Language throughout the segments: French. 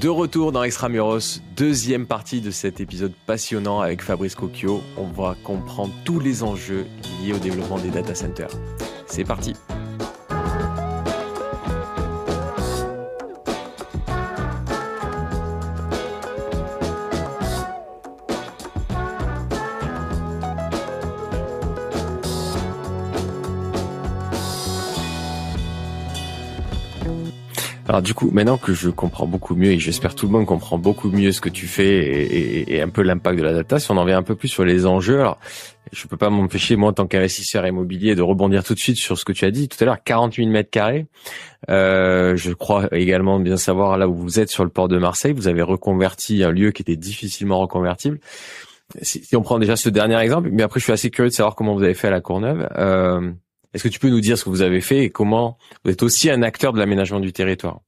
De retour dans Extramuros, deuxième partie de cet épisode passionnant avec Fabrice Cocchio. On va comprendre tous les enjeux liés au développement des data centers. C'est parti. Alors du coup, maintenant que je comprends beaucoup mieux et j'espère tout le monde comprend beaucoup mieux ce que tu fais et, et, un peu l'impact de la data, si on en vient un peu plus sur les enjeux, alors je peux pas m'empêcher moi en tant qu'investisseur immobilier de rebondir tout de suite sur ce que tu as dit tout à l'heure, 48 mètres carrés. Euh, je crois également bien savoir là où vous êtes sur le port de Marseille, vous avez reconverti un lieu qui était difficilement reconvertible. Si, on prend déjà ce dernier exemple, mais après je suis assez curieux de savoir comment vous avez fait à la Courneuve. Euh, est-ce que tu peux nous dire ce que vous avez fait et comment vous êtes aussi un acteur de l'aménagement du territoire?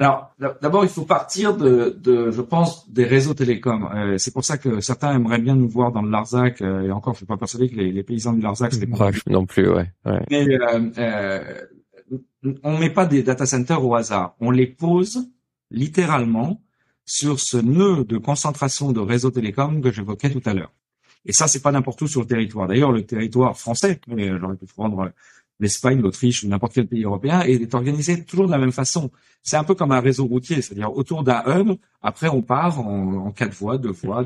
Alors, d'abord, il faut partir de, de, je pense, des réseaux télécoms. Euh, c'est pour ça que certains aimeraient bien nous voir dans le Larzac. Euh, et encore, je suis pas persuadé que les, les paysans du Larzac, c'est pas non plus, ouais. ouais. Mais euh, euh, on met pas des data centers au hasard. On les pose littéralement sur ce nœud de concentration de réseaux télécoms que j'évoquais tout à l'heure. Et ça, c'est pas n'importe où sur le territoire. D'ailleurs, le territoire français, mais j'aurais pu prendre l'Espagne, l'Autriche ou n'importe quel pays européen, est organisé toujours de la même façon. C'est un peu comme un réseau routier, c'est-à-dire autour d'un hub, après on part en, quatre voies, deux voies,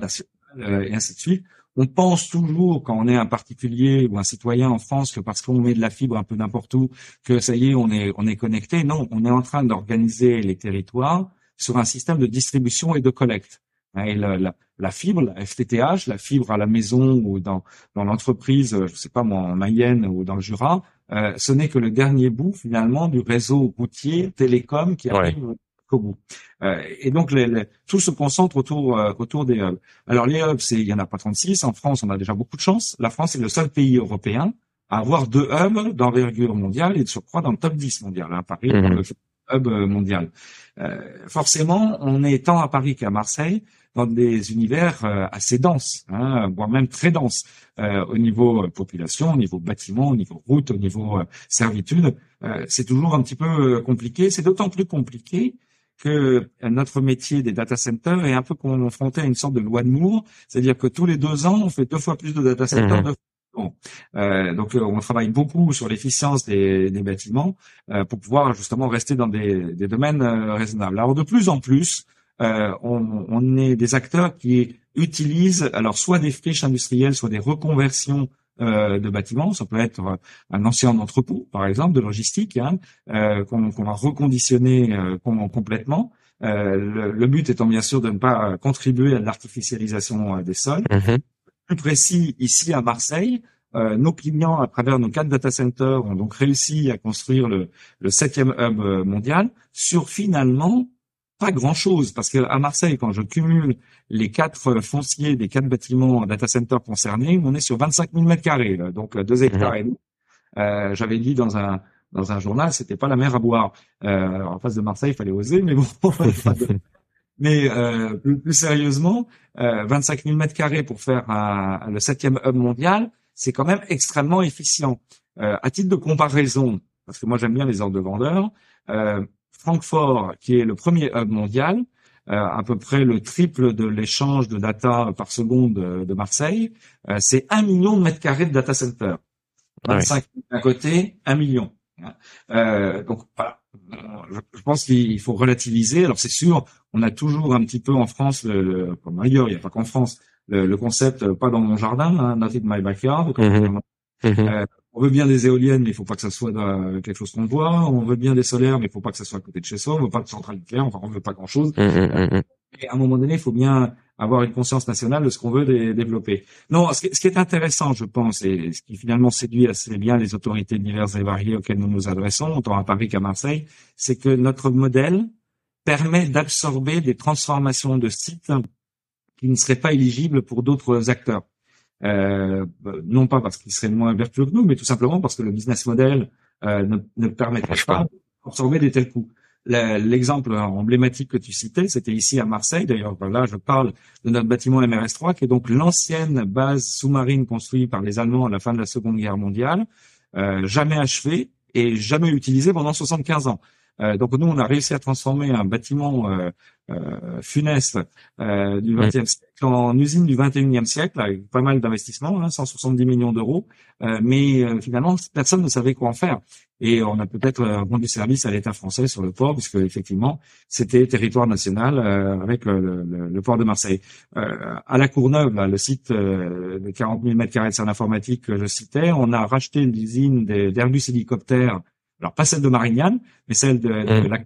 euh, et ainsi de suite. On pense toujours, quand on est un particulier ou un citoyen en France, que parce qu'on met de la fibre un peu n'importe où, que ça y est, on est, on est connecté. Non, on est en train d'organiser les territoires sur un système de distribution et de collecte. Hein, et la, la, fibre, la FTTH, la fibre à la maison ou dans, dans l'entreprise, je sais pas moi, en Mayenne ou dans le Jura, euh, ce n'est que le dernier bout finalement du réseau routier télécom qui arrive au bout. Euh, et donc les, tout se concentre autour euh, autour des hubs. Alors les hubs, c'est il y en a pas 36. En France, on a déjà beaucoup de chance. La France est le seul pays européen à avoir deux hubs d'envergure mondiale et de surcroît dans le top 10 mondial. Hein, Paris, mmh. Hub mondial. forcément, on est tant à Paris qu'à Marseille dans des univers euh, assez denses, hein, voire même très denses, euh, au niveau euh, population, au niveau bâtiment, au niveau route, au niveau servitude. c'est toujours un petit peu compliqué. C'est d'autant plus compliqué que notre métier des data centers est un peu confronté à une sorte de loi de Moore, c'est-à-dire que tous les deux ans, on fait deux fois plus de data centers. Mmh. Euh, donc on travaille beaucoup sur l'efficience des, des bâtiments euh, pour pouvoir justement rester dans des, des domaines raisonnables. Alors de plus en plus, euh, on, on, est des acteurs qui utilisent alors soit des friches industrielles, soit des reconversions euh, de bâtiments. Ça peut être un ancien entrepôt, par exemple, de logistique, hein, euh, qu'on va reconditionner euh, complètement. Le, le, but étant bien sûr de ne pas contribuer à l'artificialisation des sols. Mm-hmm. Plus précis, ici à Marseille, euh, nos clients, à travers nos quatre data centers, ont donc réussi à construire le, le septième hub mondial sur finalement pas grand-chose parce qu'à Marseille, quand je cumule les quatre fonciers des quatre bâtiments data center concernés, on est sur 25 000 mètres carrés, donc deux mhm. hectares et demi. Euh, J'avais dit dans un dans un journal, c'était pas la mer à boire. Euh, en face de Marseille, il fallait oser, mais bon. mais euh, plus, sérieusement, euh, 25 000 mètres carrés pour faire un, le septième hub mondial, c'est quand même extrêmement efficient. Euh, à titre de comparaison, parce que moi j'aime bien les ordres de grandeur, euh, Francfort, qui est le premier hub mondial, euh, à peu près le triple de l'échange de data par seconde de, Marseille, euh, c'est un million de mètres carrés de data center. 25 à côté, un million. Euh, donc voilà. Je, pense qu'il faut relativiser. Alors c'est sûr, on a toujours un petit peu en France, le, comme ailleurs, il n'y a pas qu'en France, le, concept pas dans mon jardin, hein, not in my backyard. Mm-hmm on veut bien des éoliennes, mais il faut pas que ça soit quelque chose qu'on voit. On veut bien des solaires, mais il faut pas que ça soit à côté de chez soi. On veut pas de centrale nucléaire. Enfin, on veut pas grand chose. Hum, et à un moment donné, il faut bien avoir une conscience nationale de ce qu'on veut développer. Non, ce qui, est intéressant, je pense, et ce qui finalement séduit assez bien les autorités diverses et variées auxquelles nous nous adressons, tant à Paris qu'à Marseille, c'est que notre modèle permet d'absorber des transformations de sites qui ne seraient pas éligibles pour d'autres acteurs. Euh, non pas parce qu'il serait moins vertueux que nous, mais tout simplement parce que le business model euh, ne, ne permettrait pas d'absorber des tels coûts. L'exemple emblématique que tu citais, c'était ici à Marseille. D'ailleurs, là, je parle de notre bâtiment MRS3, qui est donc l'ancienne base sous-marine construite par les Allemands à la fin de la Seconde Guerre mondiale, euh, jamais achevée et jamais utilisée pendant 75 ans. Euh, donc nous, on a réussi à transformer un bâtiment euh, euh, funeste euh, du XXe siècle en usine du XXIe siècle, avec pas mal d'investissements, hein, 170 millions d'euros. Euh, mais finalement, personne ne savait quoi en faire. Et on a peut-être rendu service à l'État français sur le port, puisque effectivement, c'était territoire national avec le, le, le, port de Marseille. à la Courneuve, là, le site de 40 000 mètres carrés de salle informatique que je citais, on a racheté l'usine d'Airbus hélicoptères alors pas celle de Marignane, mais celle de, de mmh. la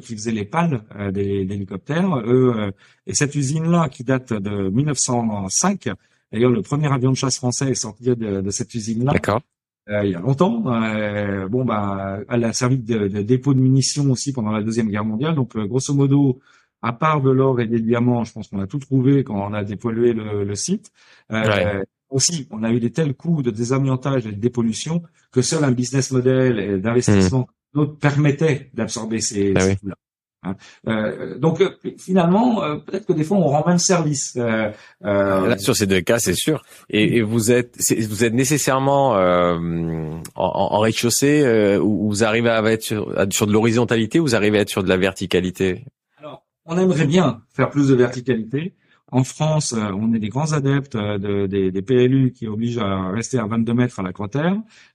qui faisait les pales euh, des, hélicoptères. Eux, euh, et cette usine-là, qui date de 1905, d'ailleurs le premier avion de chasse français est sorti de, de cette usine-là. D'accord. Euh, il y a longtemps. Euh, bon, bah, elle a servi de, de, dépôt de munitions aussi pendant la deuxième guerre mondiale. Donc, grosso modo, à part de l'or et des diamants, je pense qu'on a tout trouvé quand on a dépollué le, le site. Ouais. Aussi, on a eu des tels coûts de désamiantage et de dépollution que seul un business model d'investissement mmh permettait d'absorber ces, ah coûts-là. Hein. Euh, donc euh, finalement, euh, peut-être que des fois on rend même service. Euh, Là, sur ces deux cas, c'est sûr. Et, et, vous êtes, vous êtes nécessairement en, en rez-de-chaussée où vous arrivez à être sur, sur de l'horizontalité, vous arrivez à être sur de la verticalité? Alors, on aimerait bien faire plus de verticalité. En France, euh, on est des grands adeptes euh, de, des, des, PLU qui obligent à rester à 22 mètres à la quater.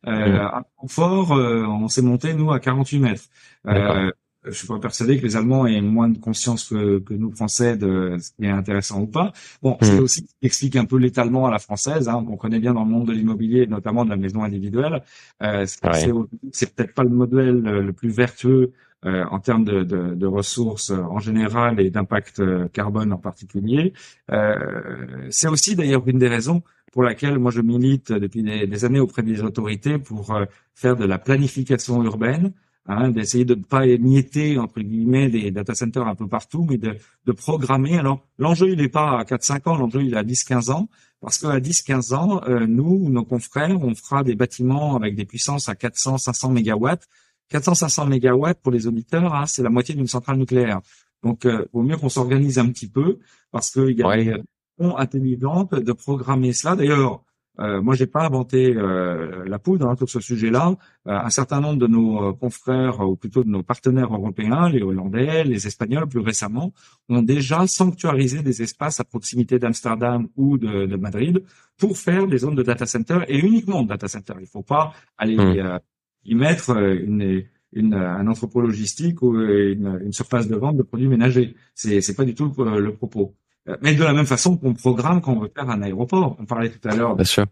Euh, mmh. À Francfort, on s'est monté, nous, à 48 mètres. je suis pas persuadé que les Allemands aient moins de conscience que, que nous Français de ce qui est intéressant ou pas. Bon, mmh. c'est aussi ce qui explique un peu l'étalement à la française, hein, qu'on connaît bien dans le monde de l'immobilier, notamment de la maison individuelle. Euh, c'est peut-être pas le modèle le plus vertueux euh, en termes de, de, de, ressources en général et d'impact euh, carbone en particulier. Euh, c'est aussi d'ailleurs une des raisons pour laquelle moi je milite depuis des, années auprès des autorités pour euh, faire de la planification urbaine, hein, d'essayer de ne pas émietter entre guillemets des data centers un peu partout, mais de, de programmer. Alors l'enjeu il n'est pas à 4-5 ans, l'enjeu il est à 10-15 ans, parce qu'à 10-15 ans, nous, nos confrères, on fera des bâtiments avec des puissances à 400-500 mégawatts 400-500 mégawatts pour les auditeurs, hein, c'est la moitié d'une centrale nucléaire. Donc, euh, vaut mieux qu'on s'organise un petit peu parce qu'il y a ouais. des fonds intelligentes de programmer cela. D'ailleurs, euh, moi, j'ai pas inventé euh, la poudre hein, sur ce sujet-là. Euh, un certain nombre de nos confrères, ou plutôt de nos partenaires européens, les Hollandais, les Espagnols, plus récemment, ont déjà sanctuarisé des espaces à proximité d'Amsterdam ou de, de, Madrid pour faire des zones de data center et uniquement de data center. Il ne faut pas aller mmh y mettre euh, une, une, un entrepôt logistique ou une, une, surface de vente de produits ménagers. C'est c'est pas du tout le, propos. Euh, mais de la même façon qu'on programme quand on veut faire un aéroport. On parlait tout à l'heure. Bien sûr.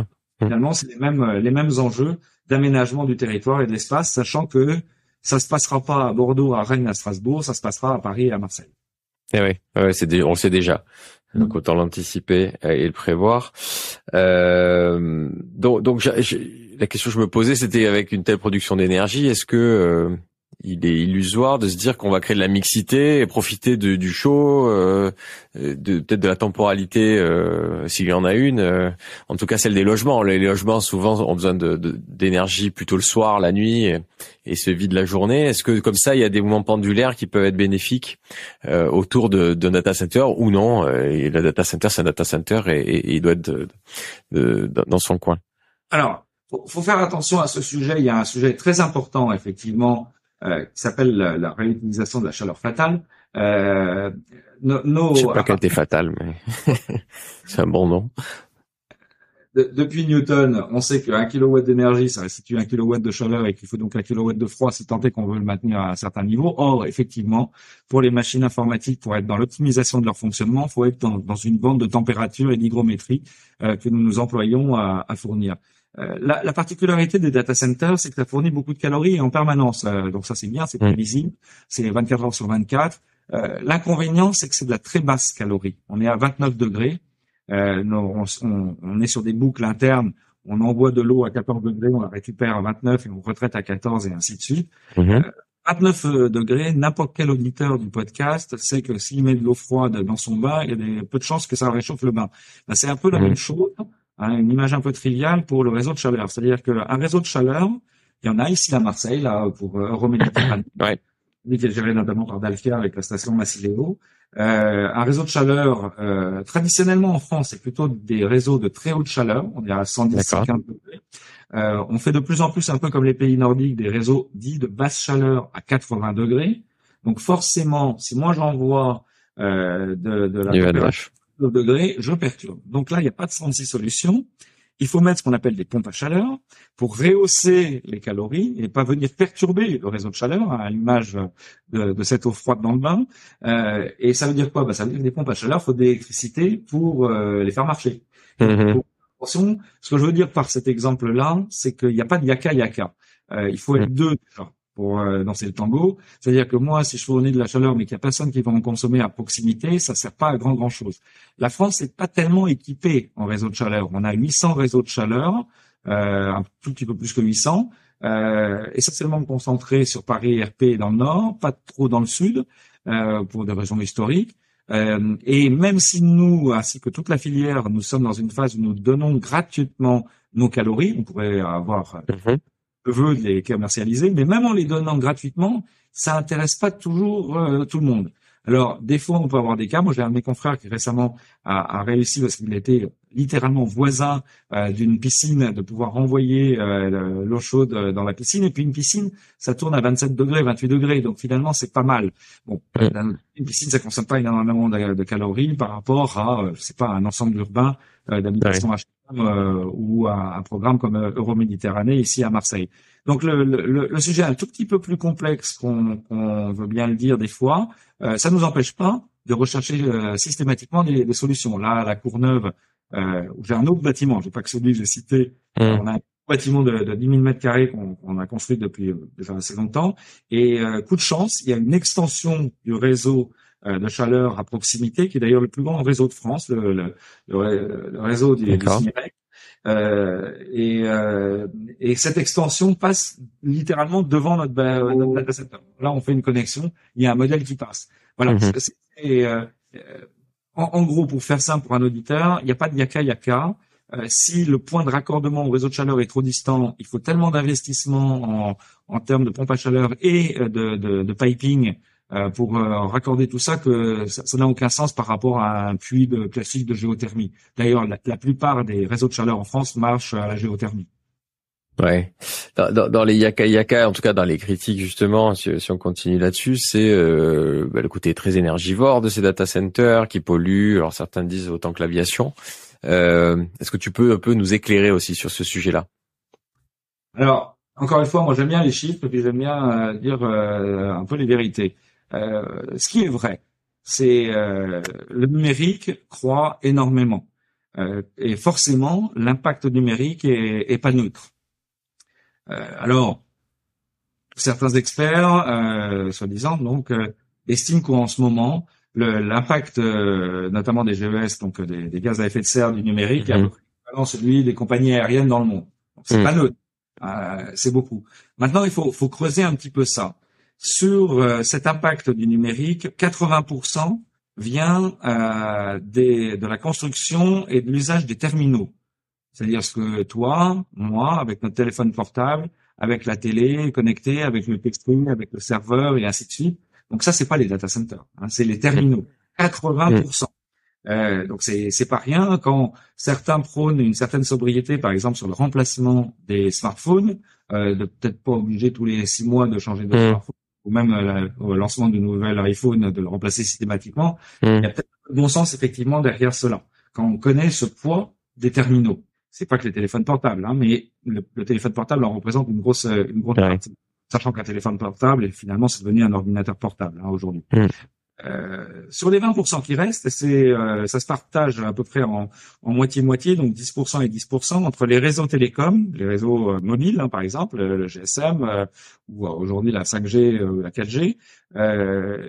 Mmh. Finalement, c'est les mêmes les mêmes enjeux d'aménagement du territoire et de l'espace, sachant que ça se passera pas à Bordeaux, à Rennes, à Strasbourg, ça se passera à Paris et à Marseille. Eh oui, ouais, c'est on le sait déjà. Donc mmh. autant l'anticiper et le prévoir. Euh, donc, donc la question que je me posais, c'était avec une telle production d'énergie, est-ce que euh, il est illusoire de se dire qu'on va créer de la mixité et profiter de, du chaud, euh, de peut-être de la temporalité euh, s'il y en a une. Euh, en tout cas, celle des logements. Les logements souvent ont besoin de, d'énergie plutôt le soir, la nuit, et, se vident la journée. Est-ce que comme ça, il y a des mouvements pendulaires qui peuvent être bénéfiques euh, autour de, de data center ou non et Le data center, c'est un data center et, il doit être dans son coin? Alors, faut, faut faire attention à ce sujet. Il y a un sujet très important, effectivement, euh, qui s'appelle la, réutilisation de la chaleur fatale. Euh, no, sais pas qu'elle était fatale, mais c'est un bon nom. depuis Newton, on sait qu'un kilowatt d'énergie, ça restitue un kilowatt de chaleur et qu'il faut donc un kilowatt de froid si tant est qu'on veut le maintenir à un certain niveau. Or, effectivement, pour les machines informatiques, pour être dans l'optimisation de leur fonctionnement, il faut être dans, une bande de température et d'hygrométrie euh, que nous nous employons à, à fournir. Euh, la, la, particularité des data centers, c'est que ça fournit beaucoup de calories en permanence. Euh, donc ça, c'est bien, c'est mm. prévisible. C'est 24 heures sur 24. Euh, L'inconvénient, c'est que c'est de la très basse calorie. On est à 29 degrés. Euh, on, on, est sur des boucles internes. On envoie de l'eau à 14 degrés, on la récupère à 29 et on retraite à 14 et ainsi de suite. 29 mm-hmm. degrés, n'importe quel auditeur du podcast sait que s'il met de l'eau froide dans son bain, il y a des, peu de chances que ça réchauffe le bain. Ben, c'est un peu la mm-hmm. même chose Hein, une image un peu triviale pour le réseau de chaleur. C'est-à-dire qu'un réseau de chaleur, il y en a ici à Marseille, là, pour euh, Euroméditerranée. ouais. qui est géré notamment par Dalkia avec la station Massileo. Euh, un réseau de chaleur, euh, traditionnellement en France, c'est plutôt des réseaux de très haute chaleur. On est à 110, 115 degrés. Euh, on fait de plus en plus un peu comme les pays nordiques des réseaux dits de basse chaleur à 80 degrés. Donc forcément, si moi j'envoie euh, de, de la degrés, je perturbe. Donc là, il n'y a pas de 36 solutions. Il faut mettre ce qu'on appelle des pompes à chaleur pour rehausser les calories et pas venir perturber le réseau de chaleur hein, à l'image de, de, cette eau froide dans le bain. Euh, et ça veut dire quoi? Bah, Ça veut dire que des pompes à chaleur, il faut de l'électricité pour euh, les faire marcher. Mm attention, ce que je veux dire par cet exemple-là, c'est qu'il n'y a pas de yaka-yaka. Euh, il faut être mm. deux pour euh, danser le tango. C'est-à-dire que moi, si je fournis de la chaleur, mais qu'il n'y a personne qui va en consommer à proximité, ça sert pas à grand grand chose. La France n'est pas tellement équipée en réseau de chaleur. On a 800 réseaux de chaleur, euh, un tout petit peu plus que 800, euh, essentiellement concentrés sur Paris RP dans le nord, pas trop dans le sud, euh, pour des raisons historiques. Euh, et même si nous, ainsi que toute la filière, nous sommes dans une phase où nous donnons gratuitement nos calories, on pourrait avoir mhm veut les commercialiser, mais même en les donnant gratuitement, ça intéresse pas toujours euh, tout le monde. Alors, des fois, on peut avoir des cas. Moi, j'ai un de mes confrères qui récemment a, a réussi parce qu'il était littéralement voisin euh, d'une piscine, de pouvoir renvoyer euh, l'eau chaude dans la piscine. Et puis une piscine, ça tourne à 27 degrés, 28 degrés. Donc finalement, c'est pas mal. Bon, une piscine, ça consomme pas énormément de, de calories par rapport à, je sais pas, un ensemble urbain d'habitation euh, ou un, un, programme comme euh, Euroméditerranée ici à Marseille. Donc le, le, le, sujet est un tout petit peu plus complexe qu'on veut bien le dire des fois. Euh, ça ne nous empêche pas de rechercher euh, systématiquement des, des, solutions. Là, à la Courneuve, euh, j'ai un autre bâtiment, j'ai pas que celui que j'ai cité. Mmh. On a un bâtiment de, de 10 000 mètres carrés qu'on a construit depuis déjà assez longtemps. Et coup de chance, il y a une extension du réseau de chaleur à proximité, qui est d'ailleurs le plus grand réseau de France, le, le, le, réseau du, du euh, et, euh, et, cette extension passe littéralement devant notre, notre, data center. Là, on fait une connexion, il y a un modèle qui passe. Voilà. Mhm. Euh, en, en, gros, pour faire simple pour un auditeur, il n'y a pas de yaka yaka. Euh, si le point de raccordement au réseau de chaleur est trop distant, il faut tellement d'investissement en, en termes de pompe à chaleur et de, de, de piping euh, pour euh, raccorder tout ça que ça n'a aucun sens par rapport à un puits de, classique de géothermie. D'ailleurs, la, plupart des réseaux de chaleur en France marchent à la géothermie. Ouais. Dans, dans, les yaka yaka, en tout cas dans les critiques justement, si, si on continue là-dessus, c'est euh, bah, le côté très énergivore de ces data centers qui polluent. Alors certains disent autant que l'aviation. Euh, Est-ce que tu peux un peu nous éclairer aussi sur ce sujet-là? Alors encore une fois, moi j'aime bien les chiffres puis j'aime bien dire un peu les vérités. Euh, ce qui est vrai, c'est euh, le numérique croît énormément. Euh, et forcément, l'impact numérique est, est, pas neutre. alors, certains experts, euh, soi-disant, donc, estiment qu'en ce moment, l'impact, notamment des GES, donc des, des, gaz à effet de serre du numérique, est à mhm. peu près celui des compagnies aériennes dans le monde. C'est mhm. pas neutre, c'est beaucoup. Maintenant, il faut, faut creuser un petit peu ça sur euh, cet impact du numérique, 80% vient euh, des, de la construction et de l'usage des terminaux. C'est-à-dire ce que toi, moi, avec notre téléphone portable, avec la télé connectée, avec le texting, avec le serveur et ainsi de suite. Donc ça, c'est pas les data centers, hein, c'est les terminaux. 80%. Euh, donc c'est c'est pas rien quand certains prônent une certaine sobriété, par exemple sur le remplacement des smartphones, euh, de peut-être pas obligé tous les six mois de changer de mmh. smartphone ou même euh, au lancement du nouvel iPhone de le remplacer systématiquement. Il y a peut-être un bon sens effectivement derrière cela. Quand on connaît ce poids des terminaux, c'est pas que les téléphones portables, hein, mais le, téléphone portable en représente une grosse, une grosse partie. Sachant qu'un téléphone portable, finalement, c'est devenu un ordinateur portable hein, aujourd'hui. Hmm. Euh, sur les 20% qui restent, c'est euh, ça se partage à peu près en moitié-moitié, donc 10% et 10% entre les réseaux télécoms, les réseaux euh, mobiles hein, par exemple, le GSM ou aujourd'hui la 5G, la 4G,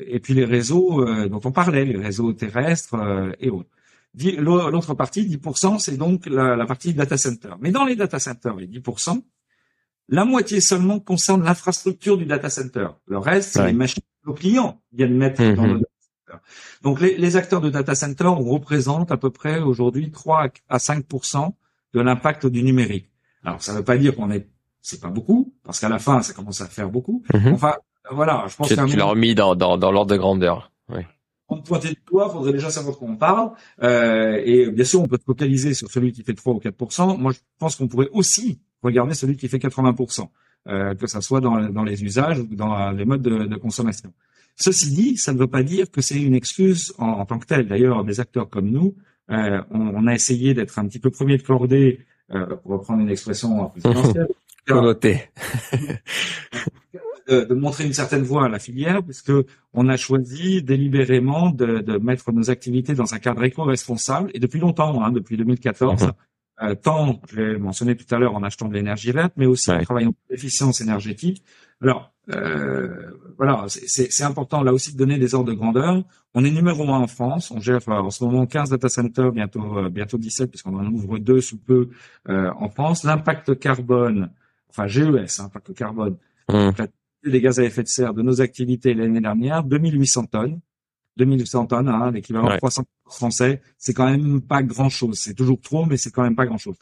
et puis les réseaux dont on parlait, les réseaux terrestres et autres. L'autre partie, 10%, c'est donc la, la, partie data center. Mais dans les data centers, les 10%, la moitié seulement concerne l'infrastructure du data center. Le reste, c'est les machines nos clients viennent mettre dans mhm. le data center. Donc les, les, acteurs de data center représentent à peu près aujourd'hui 3 à 5% de l'impact du numérique. Alors ça ne veut pas dire qu'on est, c'est pas beaucoup, parce qu'à la fin ça commence à faire beaucoup. Mhm. Enfin voilà, je pense que tu l'as remis dans, dans, dans l'ordre de grandeur. Oui. On pointer de doigt, faudrait déjà savoir de quoi on parle. Euh, et bien sûr, on peut se focaliser sur celui qui fait 3 ou 4 Moi, je pense qu'on pourrait aussi regardez celui qui fait 80%, euh, que ça soit dans, dans les usages ou dans les modes de, de consommation. Ceci dit, ça ne veut pas dire que c'est une excuse en, en, tant que telle. D'ailleurs, des acteurs comme nous, euh, on, on, a essayé d'être un petit peu premier de cordée, euh, pour reprendre une expression présidentielle. Connoté. de, de, montrer une certaine voie à la filière, puisque on a choisi délibérément de, de mettre nos activités dans un cadre éco-responsable, et depuis longtemps, hein, depuis 2014, euh, tant, je l'ai mentionné tout à l'heure, en achetant de l'énergie verte, mais aussi en travaillant sur l'efficience énergétique. Alors, euh, voilà, c'est important là aussi de donner des ordres de grandeur. On est numéro un en France. On gère en ce moment 15 data centers, bientôt euh, bientôt 17, puisqu'on en ouvre deux sous peu euh, en France. L'impact carbone, enfin GES, hein, impact carbone, mmh. les gaz à effet de serre de nos activités l'année dernière, 2800 tonnes. 2800 tonnes, hein, l'équivalent de 300 français, c'est quand même pas grand-chose. C'est toujours trop, mais c'est quand même pas grand-chose.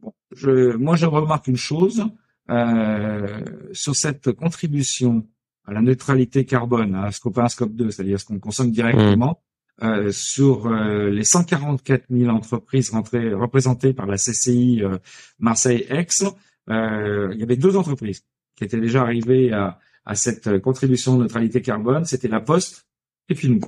Bon, je, moi, je remarque une chose euh, sur cette contribution à la neutralité carbone, à scope 1, scope 2, c'est-à-dire ce qu'on consomme directement, mmh. euh, sur euh, les 144 000 entreprises rentrées, représentées par la CCI euh, Marseille-Aix, euh, il y avait deux entreprises qui étaient déjà arrivées à, à cette contribution de neutralité carbone. C'était la Poste et puis nous.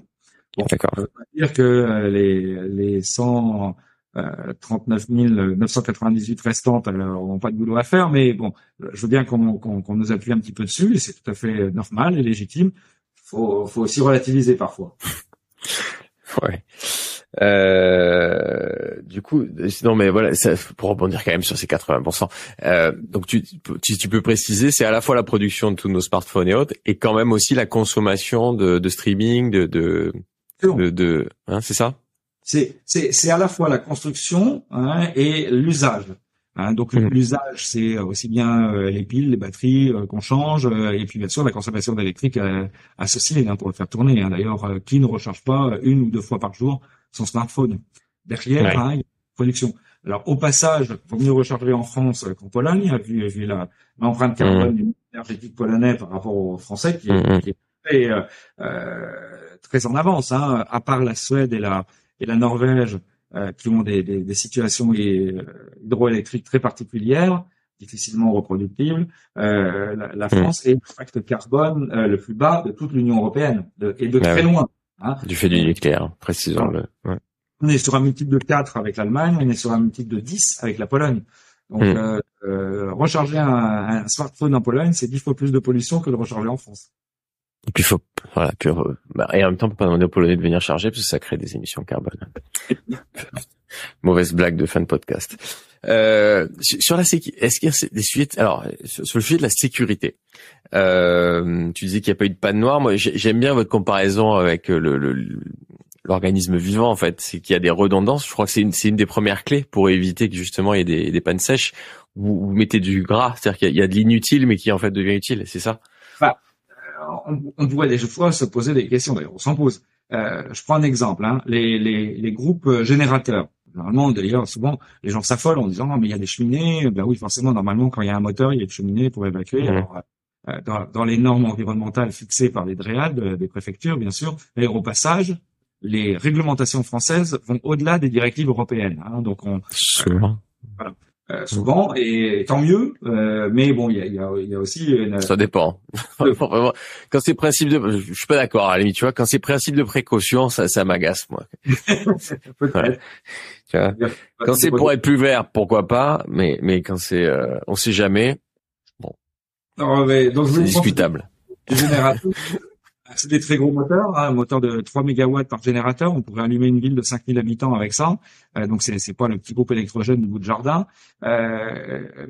Bon, D'accord. Veut pas dire que euh, les, les 139 998 euh, restantes n'ont pas de boulot à faire, mais bon, je veux bien qu'on qu'on nous appuie un petit peu dessus, et c'est tout à fait normal et légitime. Faut, faut aussi relativiser parfois. ouais. Euh, du coup, sinon, mais voilà, ça, pour rebondir quand même sur ces 80%. Euh, donc, tu, tu, tu, peux préciser, c'est à la fois la production de tous nos smartphones et autres, et quand même aussi la consommation de, de streaming, de, de, de, de hein, c'est ça? C'est c'est c'est à la fois la construction hein, et l'usage. Hein, donc mmh. l'usage, c'est aussi bien euh, les piles, les batteries euh, qu'on change, euh, et puis bien sûr la consommation d'électrique associée hein, pour le faire tourner. Hein. D'ailleurs, qui ne recharge pas une ou deux fois par jour son smartphone. Derrière, il y a production. Alors au passage, il faut mieux recharger en France qu'en Pologne, vu, vu l'empreinte mmh. carbone énergétique polonais par rapport aux Français, qui est, mmh. qui est très, euh, euh, très en avance. Hein, à part la Suède et la, et la Norvège, euh, qui ont des, des, des situations hydroélectriques très particulières, difficilement reproductibles, euh, la, la, mmh. France est l'impact carbone le plus bas de toute l'Union européenne, de, et de ah très loin. Hein. Du fait du nucléaire, précisons-le. Ouais. On est sur un multiple de 4 avec l'Allemagne, on est sur un multiple de 10 avec la Pologne. Donc, hmm. euh, euh, recharger un, un, smartphone en Pologne, c'est 10 fois plus de pollution que de recharger en France. Et puis, faut, voilà, puis, euh, bah, et en même temps, on peut pas demander aux Polonais de venir charger parce que ça crée des émissions carbone. Mauvaise blague de fin de podcast. Euh, sur la sécurité, est-ce qu'il y a des sujets alors sur, le sujet de la sécurité, euh, tu disais qu'il n'y a pas eu de panne noire. Moi, j'aime bien votre comparaison avec le, l'organisme vivant en fait, c'est qu'il y a des redondances. Je crois que c'est une, c'est une des premières clés pour éviter que justement il y ait des, des pannes sèches. Vous, vous mettez du gras, c'est-à-dire qu'il y, a de l'inutile mais qui en fait devient utile, c'est ça? Bah, on, on, pourrait des fois se poser des questions. D'ailleurs, on s'en pose. Euh, je prends un exemple. Hein, les, les, les groupes générateurs. Normalement, d'ailleurs, souvent, les gens s'affolent en disant, oh, mais il y a des cheminées. Ben oui, forcément, normalement, quand il y a un moteur, il y a une cheminée pour évacuer. Mmh. Alors, euh, dans, dans, les normes environnementales fixées par les DREAD, euh, des préfectures, bien sûr, et au passage, les réglementations françaises vont au-delà des directives européennes. Hein, donc, on, voilà. Euh, souvent et tant mieux euh, mais bon il y a, y, a, y a, aussi une... ça dépend. Quand c'est principe de je suis pas d'accord à la limite tu vois quand c'est principe de précaution ça ça m'agace moi. Quand c'est pour être plus vert, pourquoi pas, mais mais quand c'est, euh, on sait jamais. Bon, c'est discutable. C'est des très gros moteurs, hein, un moteur de 3 mégawatts par générateur. On pourrait allumer une ville de 5000 habitants avec ça. Euh, donc c'est c'est pas le petit groupe électrogène du bout de jardin. Euh,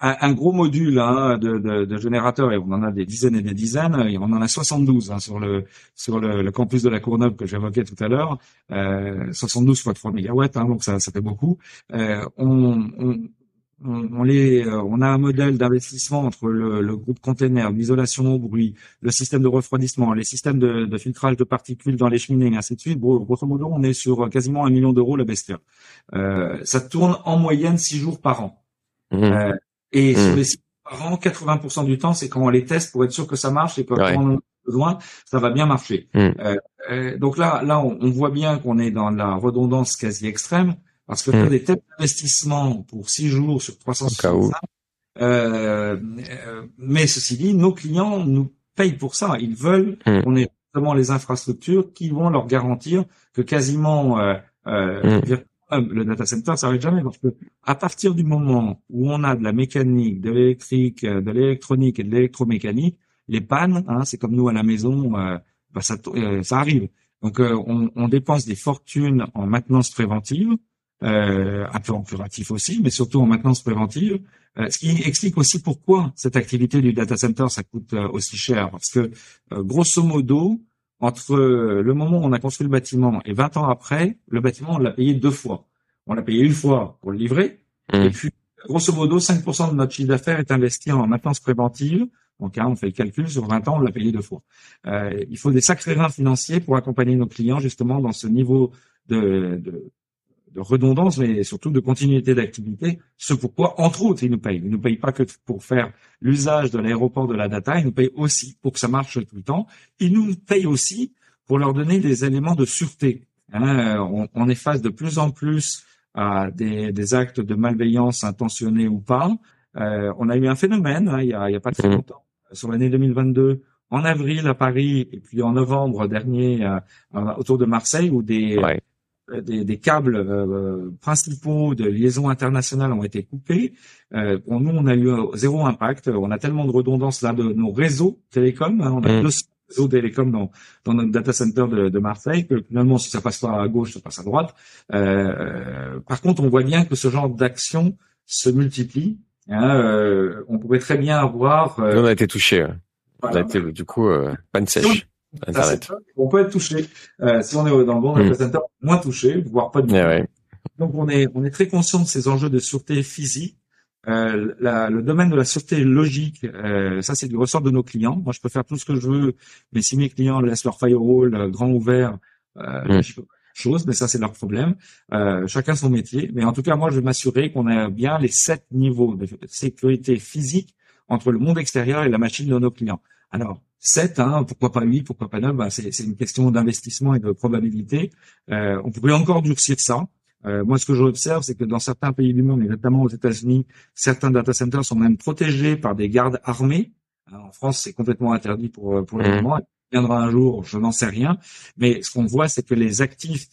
un, gros module hein, de, de, de générateurs, et on en a des dizaines et des dizaines, on en a 72 hein, sur le sur le, campus de la Courneuve que j'évoquais tout à l'heure, euh, 72 fois 3 mégawatts, hein, donc ça, ça fait beaucoup. Euh, on, on, les, euh, on a un modèle d'investissement entre le, le, groupe container, l'isolation au bruit, le système de refroidissement, les systèmes de, de, filtrage de particules dans les cheminées, et ainsi de suite. Grosso modo, on est sur quasiment un million d'euros la bestia. Euh, ça tourne en moyenne six jours par an. Mmh. Euh, et sur hmm. les sites par 80% du temps, c'est quand on les teste pour être sûr que ça marche et que quand on a besoin, ça va bien marcher. Hmm. Euh, euh, donc là, là, on, on voit bien qu'on est dans la redondance quasi extrême parce que mmh. faire des tels investissements pour 6 jours sur 365, mais ceci dit, nos clients nous payent pour ça. Ils veulent mmh. qu'on ait vraiment les infrastructures qui vont leur garantir que quasiment mmh. le data center s'arrête jamais parce que à partir du moment où on a de la mécanique, de l'électrique, de l'électronique et de l'électromécanique, les pannes, hein, c'est comme nous à la maison, euh, bah, ça, euh, ça arrive. Donc euh, on, on, dépense des fortunes en maintenance préventive, un peu en curatif aussi, mais surtout en maintenance préventive. ce qui explique aussi pourquoi cette activité du data center ça coûte aussi cher, parce que grosso modo, entre le moment où on a construit le bâtiment et 20 ans après, le bâtiment on l'a payé deux fois. On l'a payé une fois pour le livrer, mmh. et puis grosso modo 5% de notre chiffre d'affaires est investi en maintenance préventive donc, hein, on fait le calcul, sur 20 ans, on l'a payé deux fois. Euh, il faut des sacrés reins financiers pour accompagner nos clients justement dans ce niveau de, de, de redondance, mais surtout de continuité d'activité. Ce pourquoi, entre autres, ils nous payent. Ils nous payent pas que pour faire l'usage de l'aéroport de la data, ils nous payent aussi pour que ça marche tout le temps. Ils nous payent aussi pour leur donner des éléments de sûreté. Hein, on, on, est face de plus en plus à des, des actes de malveillance intentionnés ou pas. Euh, on a eu un phénomène hein, il, y a, il y a pas très mmh. longtemps sur l'année 2022 en avril à Paris et puis en novembre dernier euh, euh, autour de Marseille où des euh, des, câbles principaux de liaison internationale ont été coupés. Bon, nous, on a eu zéro impact. On a tellement de redondance là de nos réseaux télécoms. Hein, on a mmh. deux réseaux télécoms dans, dans notre data center de, de, Marseille que finalement, si ça passe pas à gauche, ça passe à droite. par contre, on voit bien que ce genre d'action se multiplie Hein, euh, on pouvait très bien avoir. Euh, on a été touché. On a été du coup euh, panne sèche. Internet. on peut être touché. Euh, si on est dans le bon mm. center, moins touché, voire pas du tout. Donc on est on est très conscient de ces enjeux de sûreté physique. Euh, la, le domaine de la sûreté logique, euh, ça c'est du ressort de nos clients. Moi, je peux faire tout ce que je veux, mais si mes clients laissent leur firewall grand ouvert, euh, mm. je chose, mais ça c'est leur problème. Euh, chacun son métier. Mais en tout cas, moi, je vais m'assurer qu'on a bien les sept niveaux de sécurité physique entre le monde extérieur et la machine de nos clients. Alors, 7, hein, pourquoi pas 8, pourquoi pas 9, ben, c'est une question d'investissement et de probabilité. Euh, on pourrait encore durcir ça. Euh, moi, ce que j'observe, c'est que dans certains pays du monde, et notamment aux États-Unis, certains data centers sont même protégés par des gardes armés. en France, c'est complètement interdit pour, pour le mmh. moment viendra un jour, je n'en sais rien. Mais ce qu'on voit, c'est que les actifs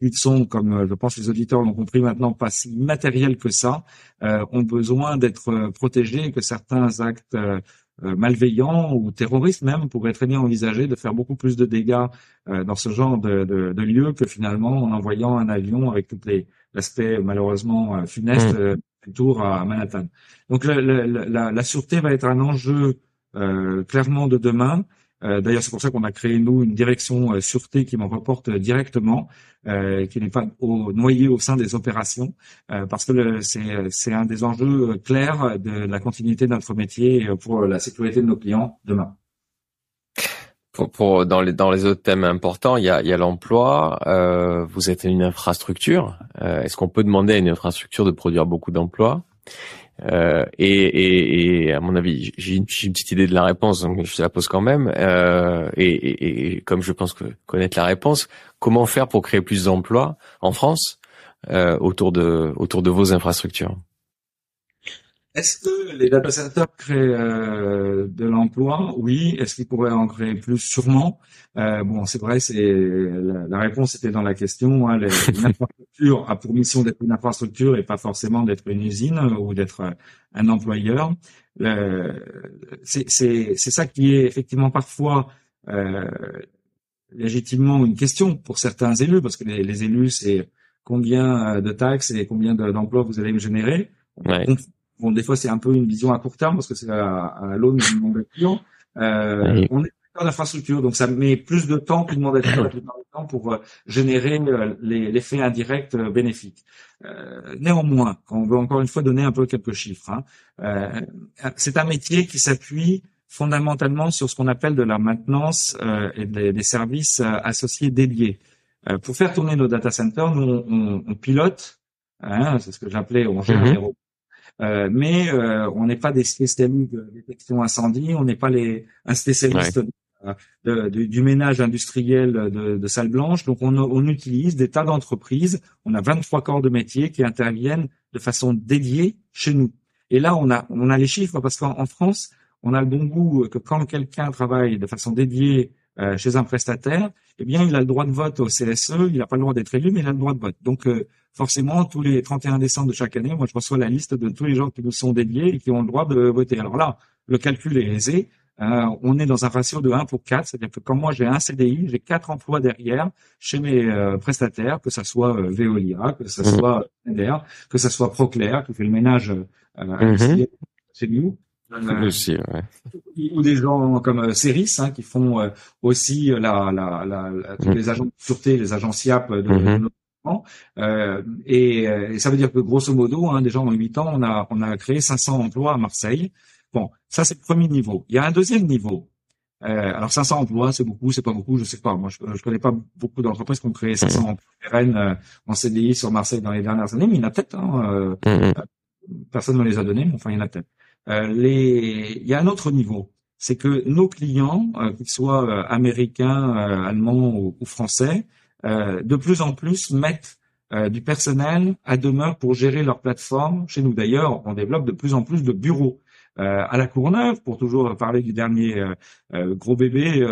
ils sont, comme euh, je pense les auditeurs l'ont compris maintenant, pas si matériels que ça, euh, ont besoin d'être euh, protégés, que certains actes euh, malveillants ou terroristes même pourraient très bien envisager de faire beaucoup plus de dégâts dans ce genre de, de, de, lieu que finalement en envoyant un avion avec tous les l'aspect malheureusement funeste mmh. du tour à Manhattan. Donc la, la, la, sûreté va être un enjeu clairement de demain. Euh, d'ailleurs, c'est pour ça qu'on a créé nous une direction euh, sûreté qui m'en reporte directement, euh, qui n'est pas au, noyé au sein des opérations, parce que c'est un des enjeux clairs de la continuité de notre métier pour la sécurité de nos clients demain. Pour, dans les autres thèmes importants, il y a l'emploi. vous êtes une infrastructure. Est-ce qu'on peut demander à une infrastructure de produire beaucoup d'emplois? Euh, et, et, et, à mon avis, j'ai une, petite idée de la réponse, donc je la pose quand même. Euh, et, et, comme je pense que connaître la réponse, comment faire pour créer plus d'emplois en France euh, autour de autour de vos infrastructures? Est-ce que les data centers créent euh, de l'emploi Oui. Est-ce qu'ils pourraient en créer plus? Sûrement. Euh, bon, c'est vrai, c'est la, réponse était dans la question. Hein, une infrastructure a pour mission d'être une infrastructure et pas forcément d'être une usine ou d'être un employeur. c'est ça qui est effectivement parfois euh, légitimement une question pour certains élus, parce que les, les élus, c'est combien de taxes et combien d'emplois vous allez me générer. Ouais. Bon, des fois, c'est un peu une vision à court terme parce que c'est à, à l'aune du monde client. Euh, On est dans l'infrastructure, donc ça met plus de temps que demander la plupart du temps pour euh, générer euh, l'effet indirect euh, bénéfique. Euh, néanmoins, quand on veut encore une fois donner un peu quelques chiffres, hein, euh, c'est un métier qui s'appuie fondamentalement sur ce qu'on appelle de la maintenance et des, des services associés dédiés. pour faire tourner nos data centers, nous on, on pilote, hein, c'est ce que j'appelais on gère mm euh, mais euh, on n'est pas des spécialistes de détection incendie, on n'est pas les un spécialiste de, du ménage industriel de, de salle blanche. Donc on, on utilise des tas d'entreprises. On a 23 corps de métier qui interviennent de façon dédiée chez nous. Et là, on a, on a les chiffres parce qu'en France, on a le bon goût que quand quelqu'un travaille de façon dédiée euh, chez un prestataire, eh bien, il a le droit de vote au CSE, il n'a pas le droit d'être élu, mais il a le droit de vote. Donc, euh, forcément, tous les 31 décembre de chaque année, moi, je reçois la liste de tous les gens qui nous sont dédiés et qui ont le droit de voter. Alors là, le calcul est aisé. Euh, on est dans un ratio de 1 pour 4, c'est-à-dire que quand moi j'ai un CDI, j'ai quatre emplois derrière chez mes prestataires, que ce soit Veolia, que ce mmh. soit NDR, que ce soit Proclair, qui fait le ménage mmh. chez nous, euh, aussi, ouais. ou des gens comme euh, Ceris hein, qui font euh, aussi la, la, la, tous mm. les agents de sûreté, les agents SIAP de, mm euh, et, et, ça veut dire que grosso modo, hein, déjà en 8 ans, on a, on a créé 500 emplois à Marseille. Bon, ça c'est le premier niveau. Il y a un deuxième niveau. Euh, alors 500 emplois, c'est beaucoup, c'est pas beaucoup, je sais pas. Moi, je, je connais pas beaucoup d'entreprises qui ont créé 500 mm. emplois en CDI sur Marseille dans les dernières années, mais il y en a peut-être. Hein, personne ne les a donnés, mais enfin il y en a peut-être. Euh, les... Il y a un autre niveau, c'est que nos clients, euh, qu'ils soient euh, américains, allemands ou, français, de plus en plus mettent du personnel à demeure pour gérer leur plateforme. Chez nous d'ailleurs, on développe de plus en plus de bureaux. à la Courneuve, pour toujours parler du dernier gros bébé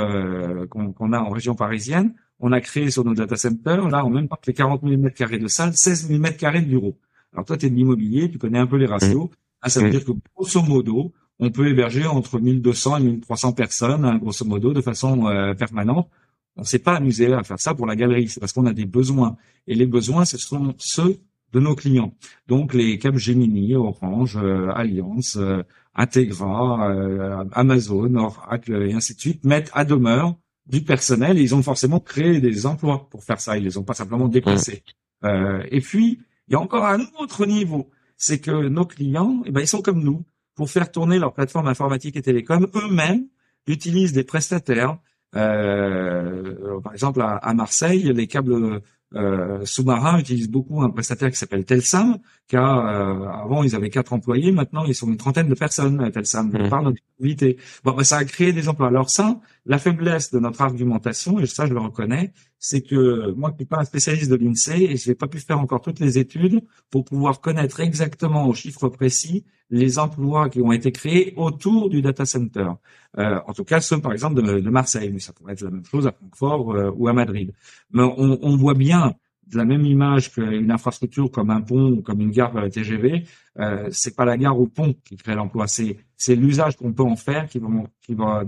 qu'on a en région parisienne, on a créé sur nos data centers, là, en même temps les 40 000 mètres carrés de salle, 16 000 mètres carrés de bureaux. Alors toi, tu es de l'immobilier, tu connais un peu les ratios. Ah, ça veut dire que grosso modo, on peut héberger entre 1200 et 1300 personnes, hein, grosso modo, de façon euh, permanente. On s'est pas amusé à faire ça pour la galerie, c'est parce qu'on a des besoins. Et les besoins, ce sont ceux de nos clients. Donc les Capgemini, Orange, euh, Alliance, euh, Integra, euh, Amazon, Oracle et ainsi de suite mettent à demeure du personnel et ils ont forcément créé des emplois pour faire ça. Ils les ont pas simplement déplacés. et puis, il y a encore un autre niveau c'est que nos clients, eh ben, ils sont comme nous. Pour faire tourner leur plateforme informatique et télécom, eux-mêmes utilisent des prestataires. Euh, par exemple, à, Marseille, les câbles euh, sous-marins utilisent beaucoup un prestataire qui s'appelle Telsam, car euh, avant ils avaient quatre employés, maintenant ils sont une trentaine de personnes. Telsam mmh. par notre activité. Bon, ben, ça a créé des emplois. Alors ça, la faiblesse de notre argumentation, et ça je le reconnais, c'est que moi qui suis pas un spécialiste de l'INSEE et je n'ai pas pu faire encore toutes les études pour pouvoir connaître exactement au chiffre précis les emplois qui ont été créés autour du data center. Euh, en tout cas, ceux par exemple de, Marseille, mais ça pourrait être la même chose à Francfort euh, ou à Madrid. Mais on, voit bien de la même image qu'une infrastructure comme un pont ou comme une gare TGV, euh, c'est pas la gare au pont qui crée l'emploi, c'est l'usage qu'on peut en faire qui va qui va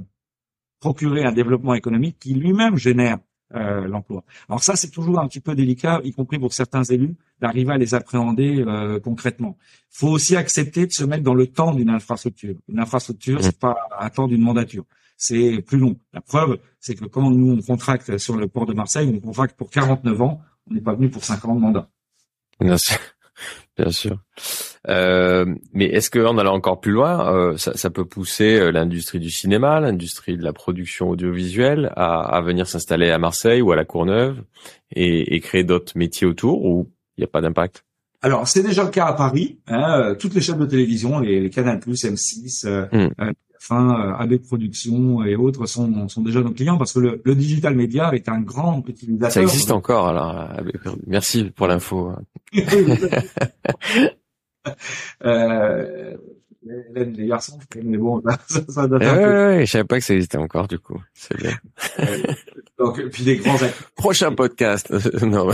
procurer un développement économique qui lui-même génère euh, l'emploi. Alors ça, c'est toujours un petit peu délicat, y compris pour certains élus, d'arriver à les appréhender euh, concrètement. Il faut aussi accepter de se mettre dans le temps d'une infrastructure. Une infrastructure, c'est pas un temps d'une mandature. C'est plus long. La preuve, c'est que quand nous on contracte sur le port de Marseille, on contracte pour 49 ans. On n'est pas venu pour 50 mandats. Bien sûr. Bien sûr. Euh, mais est-ce qu'en allant encore plus loin, euh, ça, ça, peut pousser euh, l'industrie du cinéma, l'industrie de la production audiovisuelle à, à venir s'installer à Marseille ou à la Courneuve et, et créer d'autres métiers autour ou il n'y a pas d'impact? Alors, c'est déjà le cas à Paris. Hein, toutes les chaînes de télévision, les, les Canal+, M6, euh, mm. Enfin, AB Production et autres sont, sont déjà nos clients parce que le, le digital média est un grand utilisateur. Ça existe encore alors. Merci pour l'info. euh, les garçons, mais bon, ça, ça date un peu. je savais pas que ça existait encore, du coup. C'est bien. donc, puis des grands Prochain podcast. non,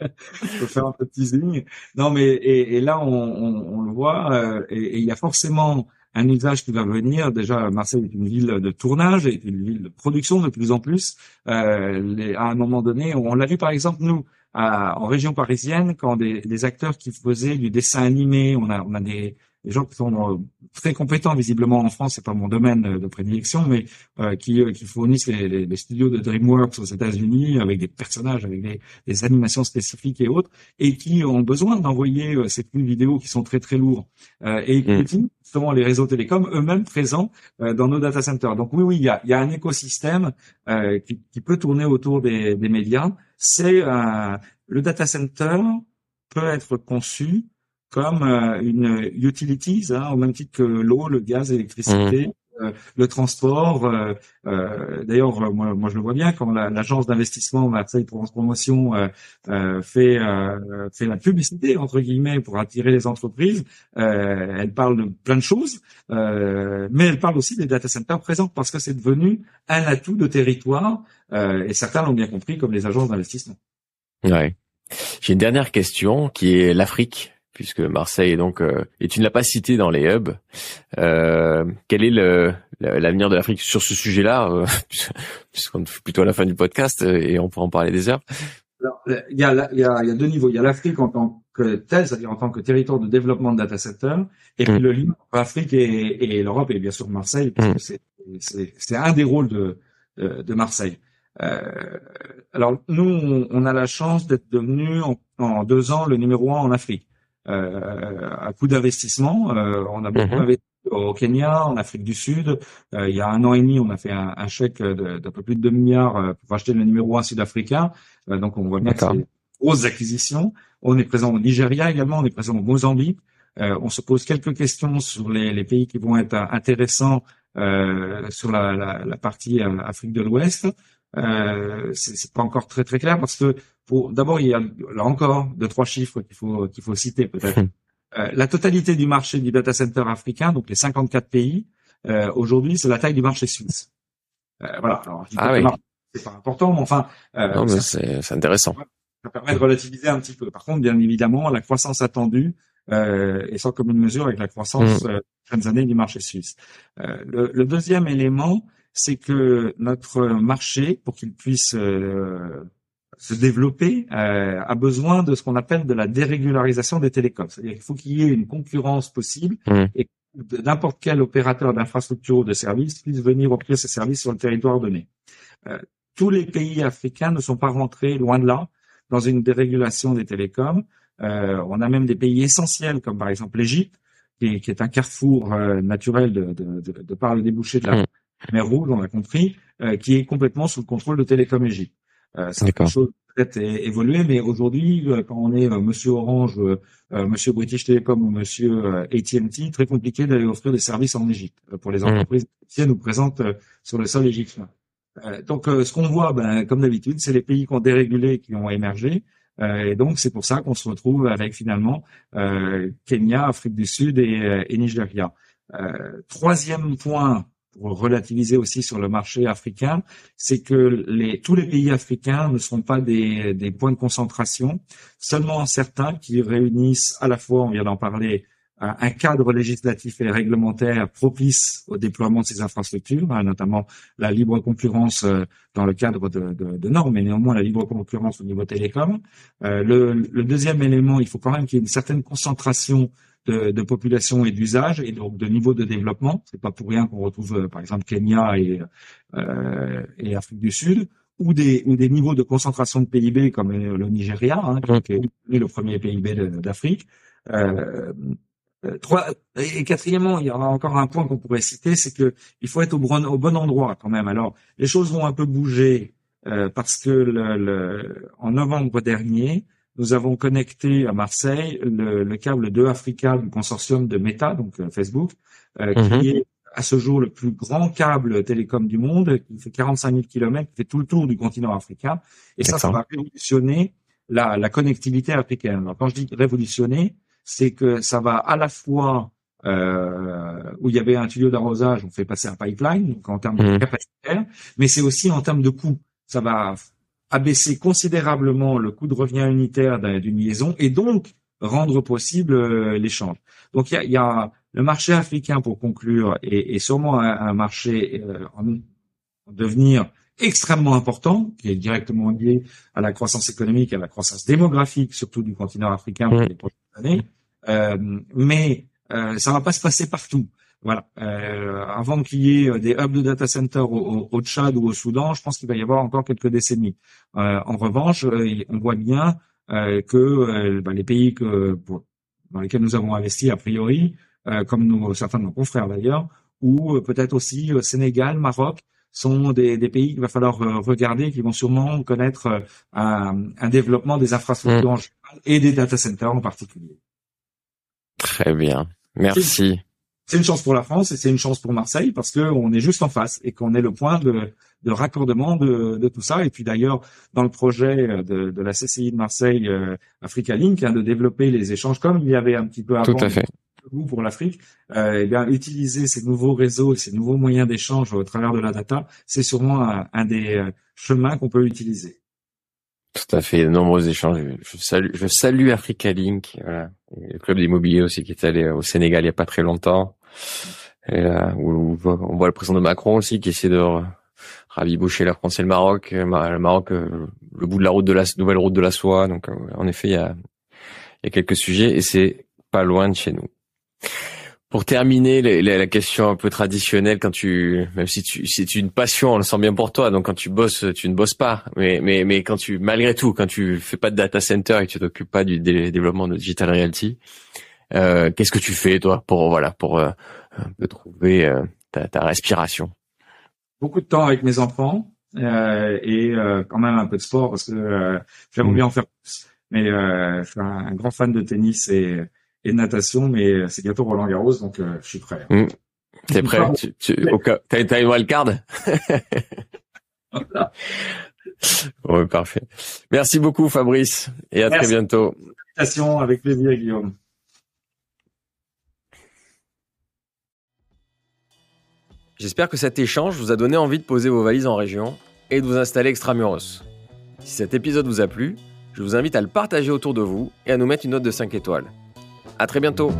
Je peux faire un peu de teasing. Non, mais et, et là, on, on, on, le voit, euh, et, et, il y a forcément un usage qui va venir. Déjà, Marseille est une ville de tournage, est une ville de production de plus en plus. Euh, les, à un moment donné, on l'a vu par exemple nous en région parisienne, quand des, des, acteurs qui faisaient du dessin animé, on a, on a des, des gens qui sont euh, très compétents visiblement en France, c'est pas mon domaine euh, de prédilection, mais euh, qui, qui fournissent les, les, les, studios de DreamWorks aux États-Unis avec des personnages, avec des, des, animations spécifiques et autres, et qui ont besoin d'envoyer ces flux vidéo qui sont très très lourds et qui mmh. justement les réseaux télécoms eux-mêmes présents dans nos data centers. Donc oui, oui, il y a, il y a un écosystème qui, qui, peut tourner autour des, des médias. C'est le data center peut être conçu comme euh, une utilities, hein, au même titre que l'eau, le gaz, l'électricité, mmh. Le transport. Euh, euh, D'ailleurs, moi, je le vois bien quand l'agence d'investissement Marseille Promotion euh, fait fait la publicité entre guillemets pour attirer les entreprises. elle parle de plein de choses, mais elle parle aussi des data centers présents parce que c'est devenu un atout de territoire et certains l'ont bien compris comme les agences d'investissement. Ouais. J'ai une dernière question qui est l'Afrique puisque Marseille donc euh, et tu ne l'as pas cité dans les hubs. Euh, quel est le l'avenir de l'Afrique sur ce sujet-là, euh, puisqu'on est plutôt à la fin du podcast et on pourra en parler des heures. il y a, il y a, il y a deux niveaux. Il y a l'Afrique en tant que telle, c'est-à-dire en tant que territoire de développement de data center, et puis mm. le lien entre l'Afrique et, et l'Europe et bien sûr Marseille, parce mm. c'est c'est un des rôles de de Marseille. Euh, alors nous, on, a la chance d'être devenu en, en, deux ans le numéro un en Afrique. Euh, à coup d'investissement. Euh, on a beaucoup mhm. investi au Kenya, en Afrique du Sud. Euh, il y a un an et demi, on a fait un, un chèque d'un peu plus de 2 milliards pour acheter le numéro un sud-africain. donc on voit bien que c'est grosses acquisitions. On est présent au Nigeria également, on est présent au Mozambique. on se pose quelques questions sur les, les pays qui vont être intéressants euh, sur la, la, la, partie Afrique de l'Ouest. Euh, c'est pas encore très très clair parce que pour d'abord il y a là encore deux trois chiffres qu'il faut qu'il faut citer peut-être. Euh, la totalité du marché du data center africain, donc les 54 pays, euh, aujourd'hui c'est la taille du marché suisse. Euh, voilà. Alors, ah oui. C'est pas important, mais enfin. Non, mais c'est intéressant. Ça permet de relativiser un petit peu. Par contre, bien évidemment, la croissance attendue euh, est sans commune mesure avec la croissance mmh. euh, années du marché suisse. Euh, le, le, deuxième élément, c'est que notre marché, pour qu'il puisse euh, se développer, euh, a besoin de ce qu'on appelle de la dérégularisation des télécoms. C'est-à-dire qu'il faut qu'il y ait une concurrence possible mmh. et n'importe quel opérateur d'infrastructure ou de services puisse venir offrir ses services sur le territoire donné. Euh, tous les pays africains ne sont pas rentrés, loin de là, dans une dérégulation des télécoms. On a même des pays essentiels, comme par exemple l'Égypte, qui, qui, est un carrefour naturel de, de, de, de, par le débouché de la, mmh mer Rouge, on a compris, euh, qui est complètement sous le contrôle de Télécom Égypte. Euh, c'est quelque chose peut-être évolué, mais aujourd'hui, euh, quand on est Monsieur Orange, Monsieur British Telecom ou Monsieur AT&T, très compliqué d'aller offrir des services en Égypte pour les mmh. entreprises qui nous présentent sur le sol égyptien. donc, ce qu'on voit, ben, comme d'habitude, c'est les pays qui ont dérégulé qui ont émergé. et donc, c'est pour ça qu'on se retrouve avec finalement Kenya, Afrique du Sud et, et Nigeria. troisième point pour relativiser aussi sur le marché africain, c'est que tous les pays africains ne sont pas des, points de concentration, seulement certains qui réunissent à la fois, on vient d'en parler, un cadre législatif et réglementaire propice au déploiement de ces infrastructures, hein, notamment la libre concurrence euh, dans le cadre de, normes, mais néanmoins la libre concurrence au niveau télécom. Euh, le, le, deuxième élément, il faut quand même qu'il y ait une certaine concentration de, de population et d'usage et donc de niveau de développement. C'est pas pour rien qu'on retrouve euh, par exemple Kenya et, euh, et Afrique du Sud ou des ou des niveaux de concentration de PIB comme le, Nigeria, hein, qui est le premier PIB d'Afrique. Euh, euh, trois, et quatrièmement, il y en a encore un point qu'on pourrait citer, c'est que il faut être au bon, au bon endroit quand même. Alors, les choses vont un peu bouger euh, parce que le, le, en novembre dernier, nous avons connecté à Marseille le, le câble de Africa du consortium de Meta, donc euh, Facebook, euh, qui mhm. est à ce jour le plus grand câble télécom du monde, qui fait 45 000 km, qui fait tout le tour du continent africain. Et ça, ça va révolutionner la, la connectivité africaine. Alors, quand je dis révolutionner, c'est que ça va à la fois euh, où il y avait un tuyau d'arrosage, on fait passer un pipeline, donc en termes de mhm. capacité, mais c'est aussi en termes de coût. Ça va abaisser considérablement le coût de revient unitaire d'une liaison et donc rendre possible euh, l'échange. Donc il y a, y a, le marché africain pour conclure est, sûrement un, marché euh, en, devenir extrêmement important, qui est directement lié à la croissance économique, à la croissance démographique, surtout du continent africain pour les prochaines années. Euh, mais euh, ça va pas se passer partout. Voilà. Euh, avant qu'il y ait euh, des hubs de data center au, au, Tchad ou au Soudan, je pense qu'il va y avoir encore quelques décennies. Euh, en revanche, euh, on voit bien euh, que bah, les pays que, pour, dans lesquels nous avons investi a priori, comme nous, certains de nos confrères d'ailleurs, ou peut-être aussi Sénégal, Maroc, sont des, des pays qu'il va falloir regarder, qui vont sûrement connaître un, un développement des infrastructures mm. en général et des data centers en particulier. Très bien. Merci. C'est une chance pour la France et c'est une chance pour Marseille parce que on est juste en face et qu'on est le point de, de raccordement de, de, tout ça. Et puis d'ailleurs, dans le projet de, de, la CCI de Marseille, euh, Africa Link, hein, de développer les échanges comme il y avait un petit peu avant. Tout à fait. Pour l'Afrique, euh, eh bien utiliser ces nouveaux réseaux, ces nouveaux moyens d'échange au travers de la data, c'est sûrement un, un des euh, chemins qu'on peut utiliser. Tout à fait, de nombreux échanges. Je salue, je salue Africa Link, voilà. le club d'immobilier aussi qui est allé au Sénégal il y a pas très longtemps. Et là, on voit le président de Macron aussi qui essaie de raviboucher la France et le Maroc. Euh, le Maroc, euh, le bout de la route de la nouvelle route de la soie. Donc, euh, en effet, il y a, il y a quelques sujets et c'est pas loin de chez nous. Pour terminer, la, question un peu traditionnelle, quand tu, même si tu, c'est une passion, on le sent bien pour toi. Donc quand tu bosses, tu ne bosses pas. Mais, mais, mais quand tu, malgré tout, quand tu fais pas de data center et que tu t'occupes pas du développement de digital realty, euh, qu'est-ce que tu fais toi pour voilà pour euh, un peu trouver euh, ta, ta, respiration? Beaucoup de temps avec mes enfants et quand même un peu de sport parce que j'aimerais mmh. bien en faire plus. Mais je suis un, grand fan de tennis et, et de natation, mais c'est bientôt Roland Garros, donc je suis prêt. Mmh. T'es prêt? tu, tu, T'as une wildcard? Voilà. parfait. Merci beaucoup Fabrice et à très bientôt. Avec plaisir Guillaume. J'espère que cet échange vous a donné envie de poser vos valises en région et de vous installer extramuros. Si cet épisode vous a plu, je vous invite à le partager autour de vous et à nous mettre une note de 5 étoiles. À très bientôt